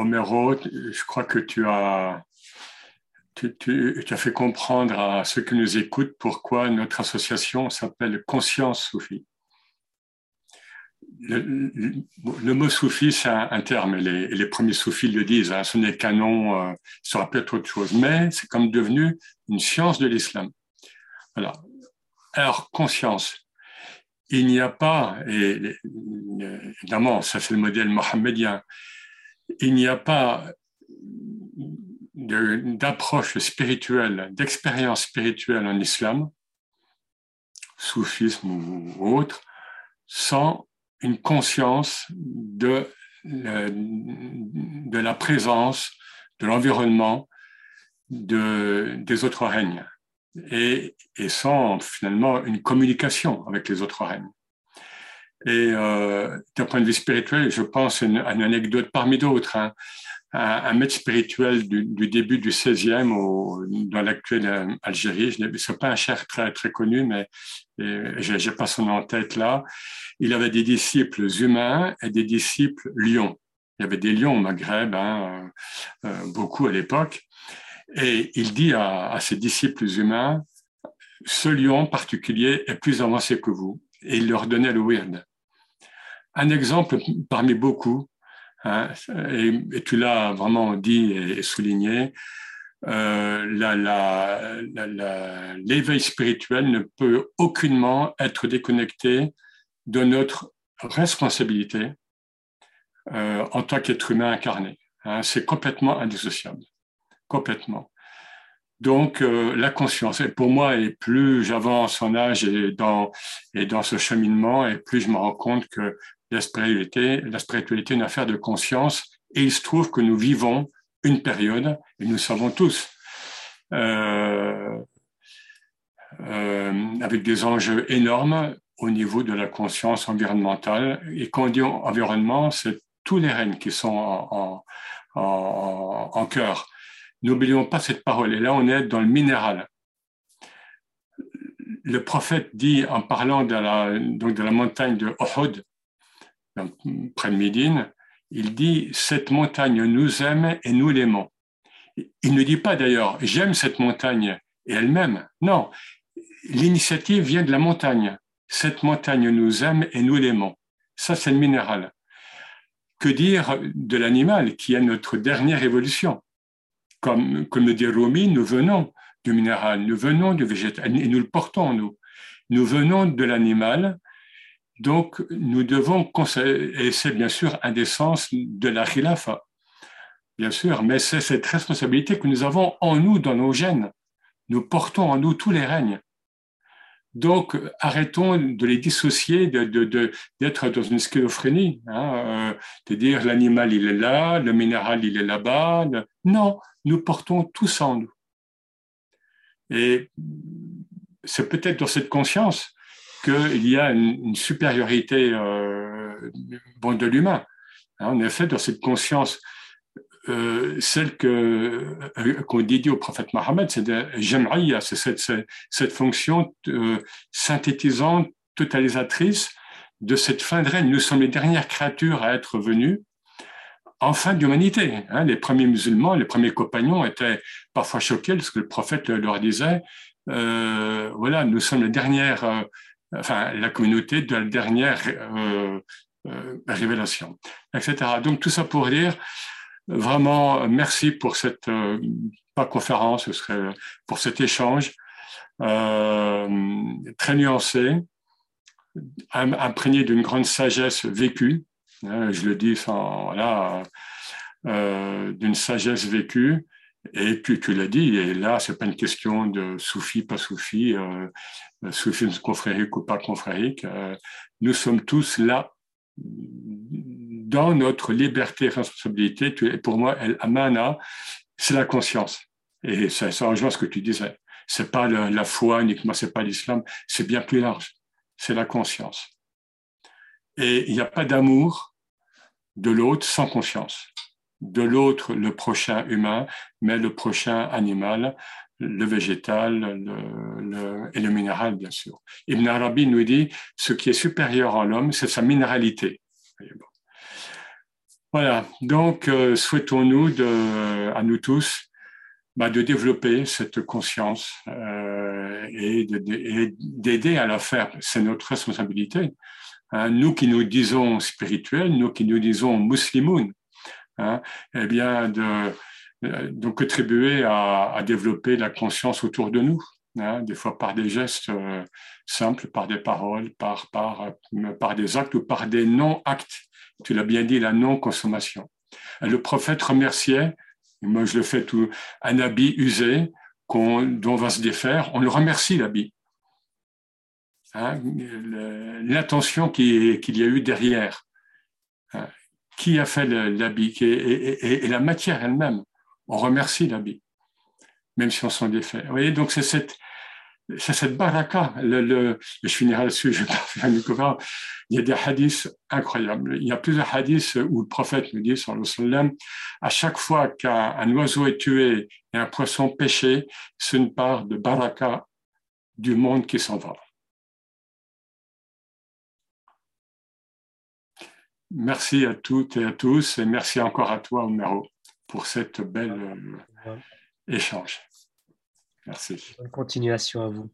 Homero, je crois que tu as, tu, as fait comprendre à ceux qui nous écoutent pourquoi notre association s'appelle Conscience Soufi. Le, mot soufi, c'est un, terme, et les, premiers soufis le disent, hein, ce n'est qu'un nom, euh, ça sera peut-être autre chose, mais c'est comme devenu une science de l'islam. Alors, conscience. Il n'y a pas, et évidemment, ça c'est le modèle mohammedien, il n'y a pas d'approche spirituelle, d'expérience spirituelle en islam, soufisme ou autre, sans une conscience de, la présence, de l'environnement, de, des autres règnes et, sans finalement une communication avec les autres règnes. Et euh, d'un point de vue spirituel, je pense à une, anecdote parmi d'autres. Hein. Un, maître spirituel du, début du 16e au, dans l'actuelle euh, Algérie, ce n'est pas un cher très, connu, mais j'ai pas son nom en tête là. Il avait des disciples humains et des disciples lions. Il y avait des lions au Maghreb, hein, euh beaucoup à l'époque. Et il dit à, à, ses disciples humains, ce lion particulier est plus avancé que vous. Et il leur donnait le weird. Un exemple parmi beaucoup, hein, et, tu l'as vraiment dit et, souligné, euh, l'éveil spirituel ne peut aucunement être déconnecté de notre responsabilité euh, en tant qu'être humain incarné. Hein, c'est complètement indissociable, complètement. Donc, euh, la conscience, et pour moi, et plus j'avance en âge et dans, et dans ce cheminement, et plus je me rends compte que la spiritualité, la spiritualité est une affaire de conscience, et il se trouve que nous vivons une période, et nous savons tous, euh, euh, avec des enjeux énormes au niveau de la conscience environnementale. Et quand on dit environnement, c'est tous les règnes qui sont en, cœur. N'oublions pas cette parole. Et là, on est dans le minéral. Le prophète dit, en parlant de la, donc de la montagne de Uhud, près de Médine, il dit Cette montagne nous aime et nous l'aimons. Il ne dit pas d'ailleurs J'aime cette montagne et elle-même. Non, l'initiative vient de la montagne. Cette montagne nous aime et nous l'aimons. Ça, c'est le minéral. Que dire de l'animal qui est notre dernière évolution? Comme, comme le dit Rumi, nous venons du minéral, nous venons du végétal, et nous le portons, nous. Nous venons de l'animal, donc nous devons, et c'est bien sûr un des sens de la khilafa, bien sûr, mais c'est cette responsabilité que nous avons en nous, dans nos gènes. Nous portons en nous tous les règnes. Donc, arrêtons de les dissocier, d'être de, de, dans une schizophrénie, hein, euh, de dire l'animal il est là, le minéral il est là-bas. Non, nous portons tous en nous. Et c'est peut-être dans cette conscience qu'il y a une, supériorité euh, bon, de l'humain. Hein, en effet, dans cette conscience, euh, celle que euh, qu'on dédie au prophète Mohammed, c'est c'est cette, cette, fonction euh, synthétisante, totalisatrice de cette fin de règne. Nous sommes les dernières créatures à être venues en fin d'humanité. Hein. Les premiers musulmans, les premiers compagnons étaient parfois choqués parce que le prophète leur disait, euh, voilà, nous sommes les dernières, euh, enfin, la communauté de la dernière euh, euh, révélation, etc. Donc tout ça pour dire, vraiment, merci pour cette, euh, pas conférence, ce serait pour cet échange très nuancé, imprégné d'une grande sagesse vécue Hein, je le dis sans, voilà, d'une sagesse vécue. Et puis tu l'as dit, et là, c'est pas une question de soufi, pas soufi, soufisme confrérique ou pas confrérique. Euh, nous sommes tous là dans notre liberté et responsabilité. Et pour moi, El Amana, c'est la conscience. Et ça, ça rejoint ce que tu disais. C'est pas la, la foi uniquement, c'est pas l'islam, c'est bien plus large. C'est la conscience. Et il n'y a pas d'amour de l'autre sans conscience. De l'autre, le prochain humain, mais le prochain animal, le végétal et le minéral, bien sûr. Ibn Arabi nous dit, ce qui est supérieur à l'homme, c'est sa minéralité. Voilà, donc euh, souhaitons-nous à nous tous bah, de développer cette conscience euh, et d'aider à la faire. C'est notre responsabilité. Hein. nous qui nous disons spirituels, nous qui nous disons musulmans, hein, eh bien de, de contribuer à, développer la conscience autour de nous. Hein, des fois par des gestes euh, simples, par des paroles, par, par, par des actes ou par des non-actes tu l'as bien dit, la non-consommation. Le prophète remerciait, moi je le fais tout, un habit usé dont on va se défaire, on le remercie l'habit. Hein, l'intention qu'il y a eu derrière. Hein, qui a fait l'habit et, la matière elle-même. On remercie l'habit, même si on s'en défait. Vous voyez, donc c'est cette, baraka. Je finirai là-dessus, je vais pas faire un Il y a des hadiths incroyables. Il y a plusieurs hadiths où le prophète nous dit, sur le sallam, à chaque fois qu'un oiseau est tué et un poisson pêché, c'est une part de baraka du monde qui s'en va. Merci à toutes et à tous et merci encore à toi, Omero, pour cette belle euh, échange. Merci. Bonne continuation à vous.